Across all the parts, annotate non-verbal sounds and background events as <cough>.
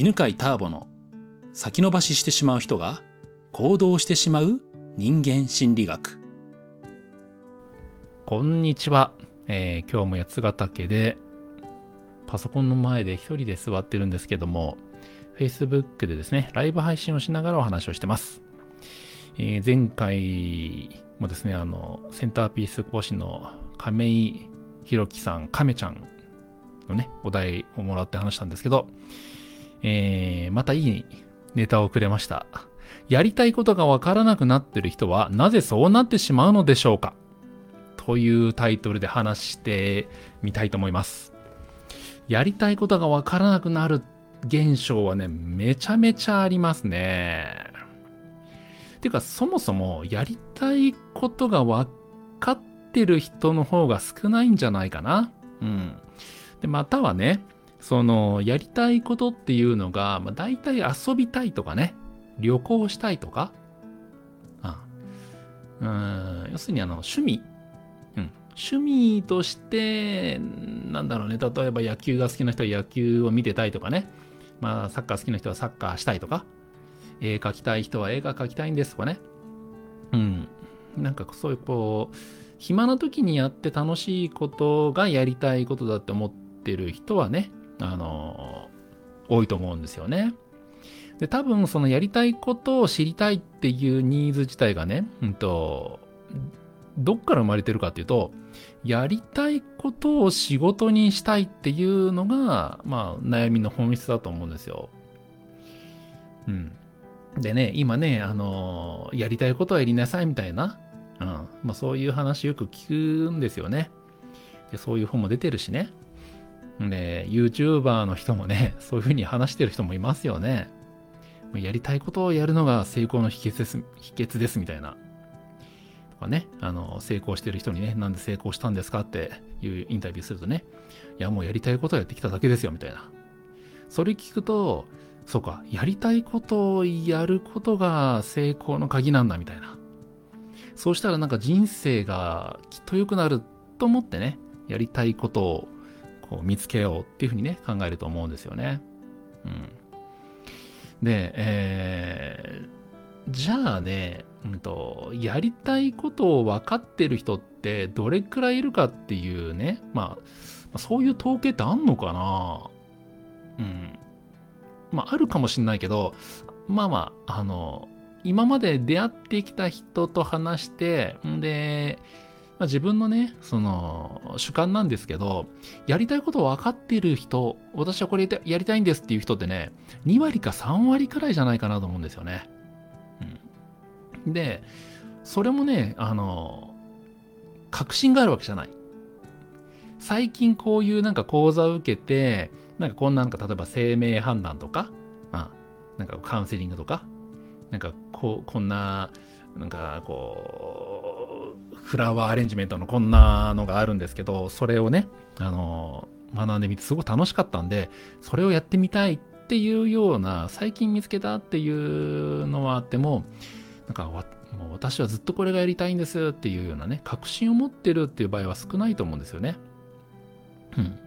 犬飼ターボの先延ばししてしまう人が行動してしまう人間心理学。こんにちは。えー今日も八ヶ岳でパソコンの前で一人で座ってるんですけども、Facebook でですね、ライブ配信をしながらお話をしてます。えー前回もですね、あの、センターピース講師の亀井弘樹さん、亀ちゃんのね、お題をもらって話したんですけど、えーまたいいネタをくれました。やりたいことがわからなくなってる人は、なぜそうなってしまうのでしょうか？というタイトルで話してみたいと思います。やりたいことがわからなくなる現象はね、めちゃめちゃありますね。てか、そもそもやりたいことがわかってる人の方が少ないんじゃないかな？うん。で、またはね、その、やりたいことっていうのが、まあ、大体遊びたいとかね、旅行したいとか、あうん、要するにあの、趣味。うん、趣味として、なんだろうね、例えば野球が好きな人は野球を見てたいとかね、まあ、サッカー好きな人はサッカーしたいとか、絵描きたい人は絵が描きたいんですとかね。うん。なんかそういうこう、暇な時にやって楽しいことがやりたいことだって思ってる人はね、あの、多いと思うんですよね。で、多分そのやりたいことを知りたいっていうニーズ自体がね、うんと、どっから生まれてるかっていうと、やりたいことを仕事にしたいっていうのが、まあ、悩みの本質だと思うんですよ。うん。でね、今ね、あの、やりたいことはやりなさいみたいな、うん。まあ、そういう話よく聞くんですよね。で、そういう本も出てるしね。で、YouTuber の人もね、<laughs> そういうふうに話してる人もいますよね。やりたいことをやるのが成功の秘訣です、秘訣ですみたいな。とかね、あの、成功してる人にね、なんで成功したんですかっていうインタビューするとね、いや、もうやりたいことをやってきただけですよ、みたいな。それ聞くと、そうか、やりたいことをやることが成功の鍵なんだ、みたいな。そうしたらなんか人生がきっと良くなると思ってね、やりたいことを見つけようっていうふうにね、考えると思うんですよね。うん。で、えーじゃあね、うんと、やりたいことを分かってる人ってどれくらいいるかっていうね、まあ、そういう統計ってあんのかなうん。まあ、あるかもしんないけど、まあまあ、あの、今まで出会ってきた人と話して、んで、まあ、自分のね、その、主観なんですけど、やりたいことを分かってる人、私はこれやりたいんですっていう人ってね、2割か3割くらいじゃないかなと思うんですよね。うん、で、それもね、あの、確信があるわけじゃない。最近こういうなんか講座を受けて、なんかこんななんか例えば生命判断とか、まあ、なんかカウンセリングとか、なんかこう、こんな、なんかこう、フラワーアレンジメントのこんなのがあるんですけど、それをね、あの、学んでみてすごく楽しかったんで、それをやってみたいっていうような、最近見つけたっていうのはあっても、なんかもう私はずっとこれがやりたいんですっていうようなね、確信を持ってるっていう場合は少ないと思うんですよね。うん。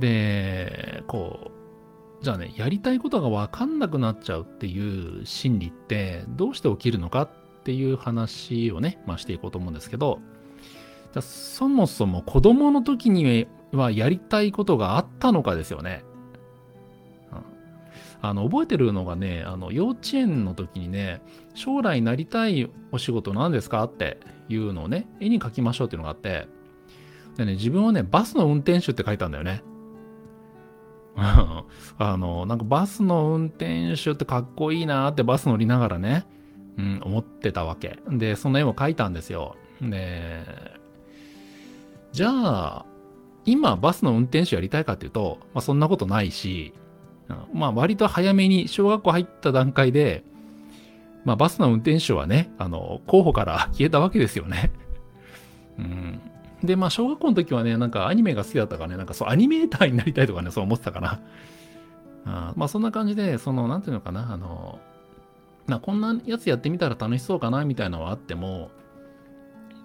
で、こう、じゃあね、やりたいことがわかんなくなっちゃうっていう心理ってどうして起きるのかっっていう話をね、まあしていこうと思うんですけど、じゃそもそも子供の時にはやりたいことがあったのかですよね。あの、覚えてるのがね、あの、幼稚園の時にね、将来なりたいお仕事何ですかっていうのをね、絵に描きましょうっていうのがあって、でね、自分はね、バスの運転手って書いたんだよね。<laughs> あの、なんかバスの運転手ってかっこいいなってバス乗りながらね、うん、思ってたわけ。で、その絵も描いたんですよ。で、じゃあ、今バスの運転手やりたいかっていうと、まあそんなことないし、まあ割と早めに小学校入った段階で、まあバスの運転手はね、あの、候補から <laughs> 消えたわけですよね。うん。で、まあ小学校の時はね、なんかアニメが好きだったからね、なんかそうアニメーターになりたいとかね、そう思ってたかな。あまあそんな感じで、その、なんていうのかな、あの、なこんなやつやってみたら楽しそうかなみたいなのはあっても、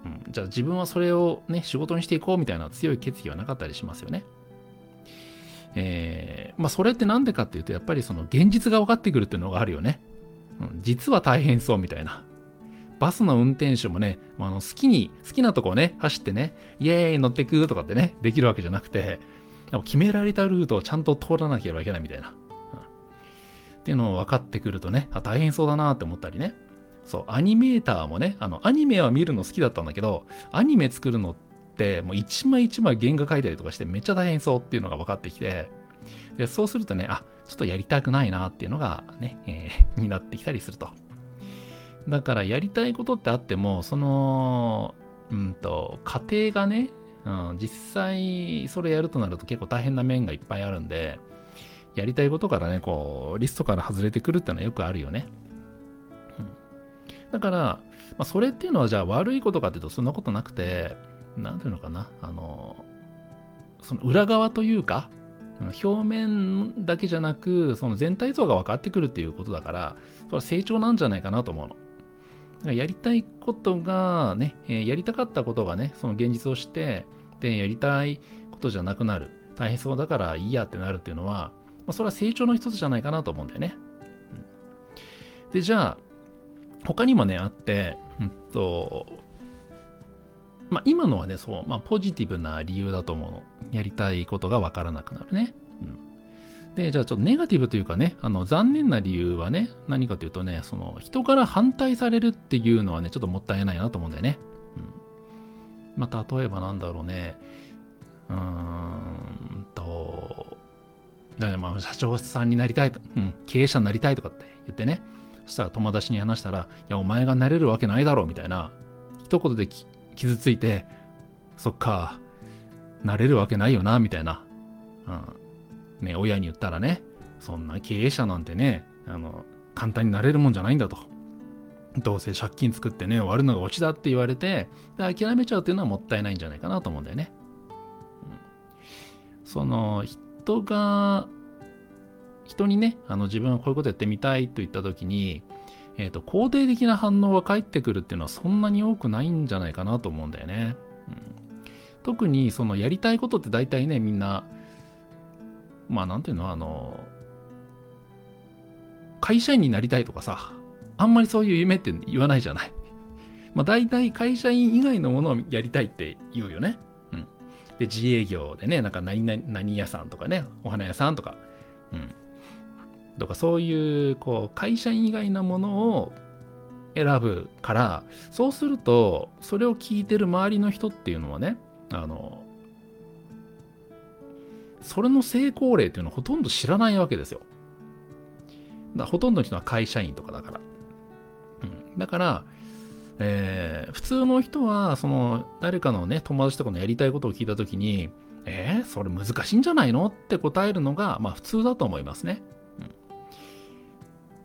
うん、じゃあ自分はそれをね、仕事にしていこうみたいな強い決意はなかったりしますよね。えーまあそれってなんでかっていうと、やっぱりその現実が分かってくるっていうのがあるよね。うん、実は大変そうみたいな。バスの運転手もね、あの好きに、好きなとこをね、走ってね、イエーイ乗ってくとかってね、できるわけじゃなくて、決められたルートをちゃんと通らなければいけないみたいな。っていうのを分かってくるとね、あ、大変そうだなって思ったりね。そう、アニメーターもね、あの、アニメは見るの好きだったんだけど、アニメ作るのって、もう一枚一枚原画描いたりとかしてめっちゃ大変そうっていうのが分かってきて、でそうするとね、あ、ちょっとやりたくないなっていうのがね、えー、<laughs> になってきたりすると。だからやりたいことってあっても、その、うんと、過程がね、うん、実際それやるとなると結構大変な面がいっぱいあるんで、やりたいことからね、こう、リストから外れてくるってのはよくあるよね。うん、だから、まあ、それっていうのはじゃあ悪いことかっていうとそんなことなくて、なんていうのかな、あの、その裏側というか、表面だけじゃなく、その全体像が分かってくるっていうことだから、それは成長なんじゃないかなと思うの。やりたいことがね、え、やりたかったことがね、その現実をして、で、やりたいことじゃなくなる。大変そうだからいいやってなるっていうのは、まあ、それは成長の一つじゃないかなと思うんだよね。うん、で、じゃあ、他にもね、あって、うんと、まあ今のはね、そう、まあポジティブな理由だと思うの。やりたいことがわからなくなるね。うんで、じゃあちょっとネガティブというかね、あの残念な理由はね、何かというとね、その人から反対されるっていうのはね、ちょっともったいないなと思うんだよね。うん、まあ、例えばなんだろうね、うーんと、だからまあ社長さんになりたいと、うん、経営者になりたいとかって言ってね、そしたら友達に話したら、いや、お前がなれるわけないだろうみたいな、一言で傷ついて、そっか、なれるわけないよな、みたいな。うんね、親に言ったらね、そんな経営者なんてね、あの、簡単になれるもんじゃないんだと。どうせ借金作ってね、終わるのがオチだって言われて、で諦めちゃうっていうのはもったいないんじゃないかなと思うんだよね。うん、その、人が、人にね、あの自分はこういうことやってみたいと言った時に、えっ、ー、と、肯定的な反応が返ってくるっていうのはそんなに多くないんじゃないかなと思うんだよね。うん、特にそのやりたいことって大体ね、みんなまあなんていうのあの、会社員になりたいとかさ、あんまりそういう夢って言わないじゃない。まあ大体会社員以外のものをやりたいって言うよね。で、自営業でね、なんか何何屋さんとかね、お花屋さんとか、うん。とかそういう、こう、会社員以外のものを選ぶから、そうすると、それを聞いてる周りの人っていうのはね、あの、それの成功例っていうのはほとんど知らないわけですよ。だほとんどの人は会社員とかだから。うん、だから、えー、普通の人は、その、誰かのね、友達とかのやりたいことを聞いたときに、えー、それ難しいんじゃないのって答えるのが、まあ普通だと思いますね。うん、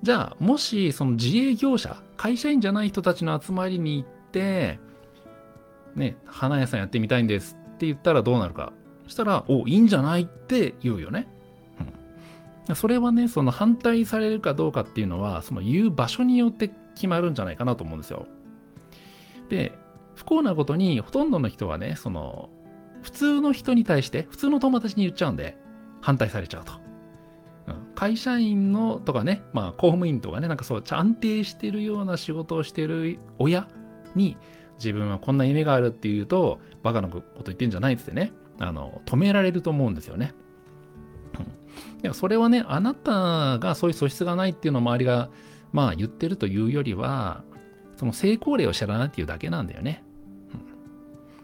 じゃあ、もし、その自営業者、会社員じゃない人たちの集まりに行って、ね、花屋さんやってみたいんですって言ったらどうなるか。したら、お、いいんじゃないって言うよね。うん。それはね、その反対されるかどうかっていうのは、その言う場所によって決まるんじゃないかなと思うんですよ。で、不幸なことに、ほとんどの人はね、その、普通の人に対して、普通の友達に言っちゃうんで、反対されちゃうと。うん、会社員のとかね、まあ公務員とかね、なんかそう、安定してるような仕事をしてる親に、自分はこんな夢があるっていうと、バカなこと言ってんじゃないっつってね、あの、止められると思うんですよね。いや、それはね、あなたがそういう素質がないっていうのを周りが、まあ言ってるというよりは、その成功例を知らないっていうだけなんだよね。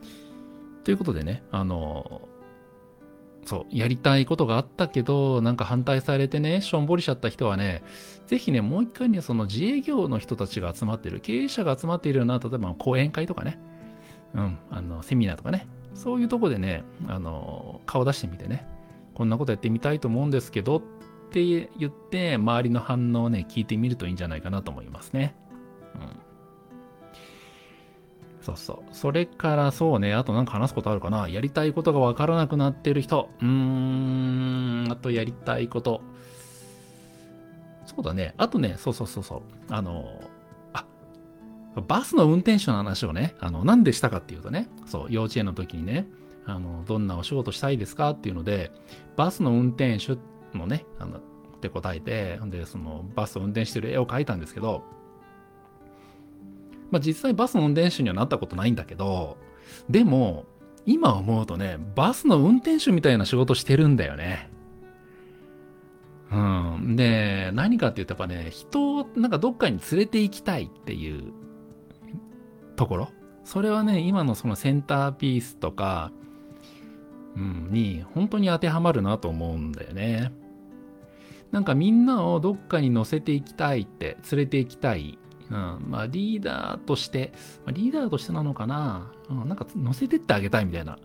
うん、ということでね、あの、そう、やりたいことがあったけど、なんか反対されてね、しょんぼりしちゃった人はね、ぜひね、もう一回ね、その自営業の人たちが集まってる、経営者が集まっているような、例えば講演会とかね、うん、あの、セミナーとかね、そういうとこでね、あの、顔出してみてね、こんなことやってみたいと思うんですけどって言って、周りの反応をね、聞いてみるといいんじゃないかなと思いますね。うん。そうそう。それからそうね、あとなんか話すことあるかな？やりたいことがわからなくなってる人。うーん、あとやりたいこと。そうだね。あとね、そうそうそうそう。あの、あバスの運転手の話をね、あの、なんでしたかっていうとね、そう、幼稚園の時にね、あの、どんなお仕事したいですかっていうので、バスの運転手のね、あの、って答えて、で、そのバスを運転してる絵を描いたんですけど、まあ実際バスの運転手にはなったことないんだけど、でも、今思うとね、バスの運転手みたいな仕事してるんだよね。うん。で、何かって言うとやっぱね、人をなんかどっかに連れて行きたいっていうところ。それはね、今のそのセンターピースとか、うん、に本当に当てはまるなと思うんだよね。なんかみんなをどっかに乗せていきたいって、連れて行きたい。うん、まあリーダーとして、まあ、リーダーとしてなのかな、うん、なんか乗せてってあげたいみたいな。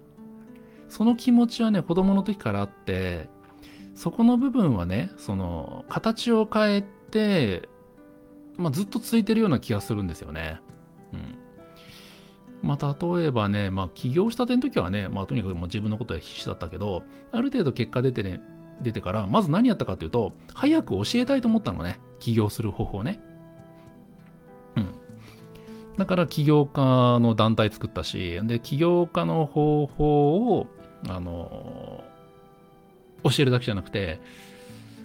その気持ちはね、子供の時からあって、そこの部分はね、その、形を変えて、まあ、ずっと続いてるような気がするんですよね。うん。まあ、例えばね、まあ、起業したての時はね、まあ、とにかくもう自分のことは必死だったけど、ある程度結果出てね、出てから、まず何やったかっていうと、早く教えたいと思ったのね。起業する方法ね。だから起業家の団体作ったし、で、起業家の方法を、あの教えるだけじゃなくて、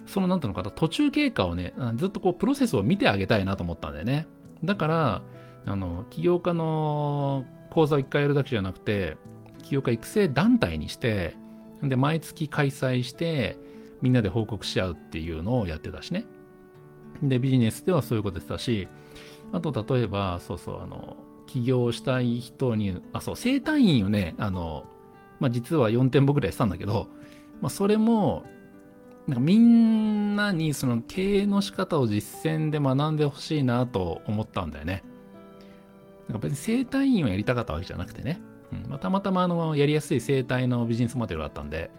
そのなんていうのかな、途中経過をね、ずっとこうプロセスを見てあげたいなと思ったんだよね。だから、あの、起業家の講座を一回やるだけじゃなくて、起業家育成団体にして、で、毎月開催して、みんなで報告し合うっていうのをやってたしね。で、ビジネスではそういうことしてたし、あと、例えば、そうそう、あの、起業したい人に、あ、そう、生体院をね、あの、まあ、実は4店舗ぐらいしたんだけど、まあ、それも、なんかみんなにその経営の仕方を実践で学んでほしいなと思ったんだよね。なんか別に生態院をやりたかったわけじゃなくてね。うんまあ、たまたまあのやりやすい生態のビジネスモデルだったんで、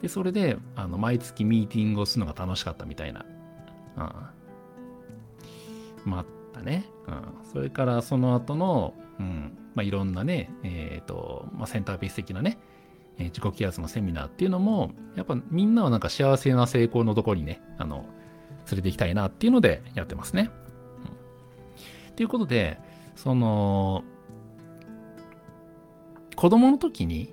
で、それで、あの、毎月ミーティングをするのが楽しかったみたいな。うん。ま、あったね。うん。それからその後の、うん、まあ、いろんなね、えっ、ー、と、まあ、センターピース的なね、えー、自己啓発のセミナーっていうのも、やっぱみんなはなんか幸せな成功のところにね、あの、連れて行きたいなっていうのでやってますね。うん、ということで、その、子供の時に、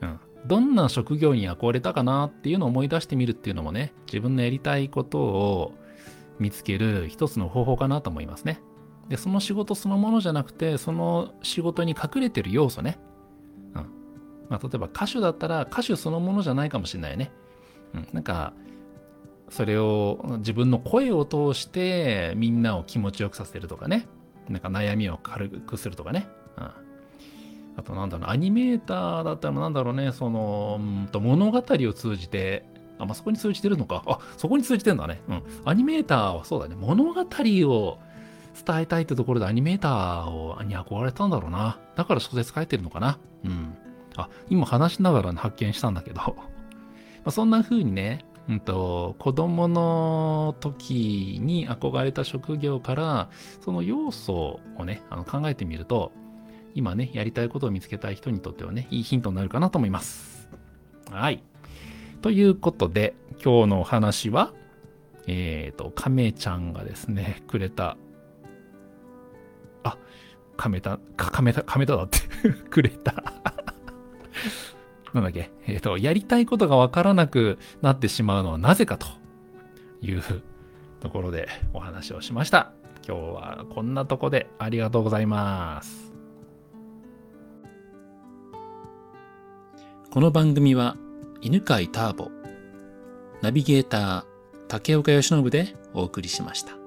うん、どんな職業に憧れたかなっていうのを思い出してみるっていうのもね、自分のやりたいことを見つける一つの方法かなと思いますね。で、その仕事そのものじゃなくて、その仕事に隠れてる要素ね。うんまあ、例えば歌手だったら歌手そのものじゃないかもしれないね。うん、なんか、それを自分の声を通してみんなを気持ちよくさせるとかね。なんか悩みを軽くするとかね。うん、あとなんだろう、アニメーターだったらなんだろうね、その、うんと物語を通じて、あ、まあ、そこに通じてるのか。あ、そこに通じてんだね。うん。アニメーターはそうだね。物語を伝えたいってところでアニメーターをに憧れたんだろうな。だから小説書いてるのかな。うん。あ、今話しながら発見したんだけど <laughs> まあそんな風にね、うんと、子供の時に憧れた職業から、その要素をね、あの考えてみると、今ね、やりたいことを見つけたい人にとってはね、いいヒントになるかなと思います。はい。ということで、今日のお話は、えっ、ー、と、亀ちゃんがですね、<laughs> くれた、あ、亀田、亀田、亀田だって <laughs> くれた <laughs> なんだっけ、えっ、ー、と、やりたいことがわからなくなってしまうのはなぜかというところでお話をしました。今日はこんなとこでありがとうございます。この番組は犬飼ターボ、ナビゲーター竹岡由伸でお送りしました。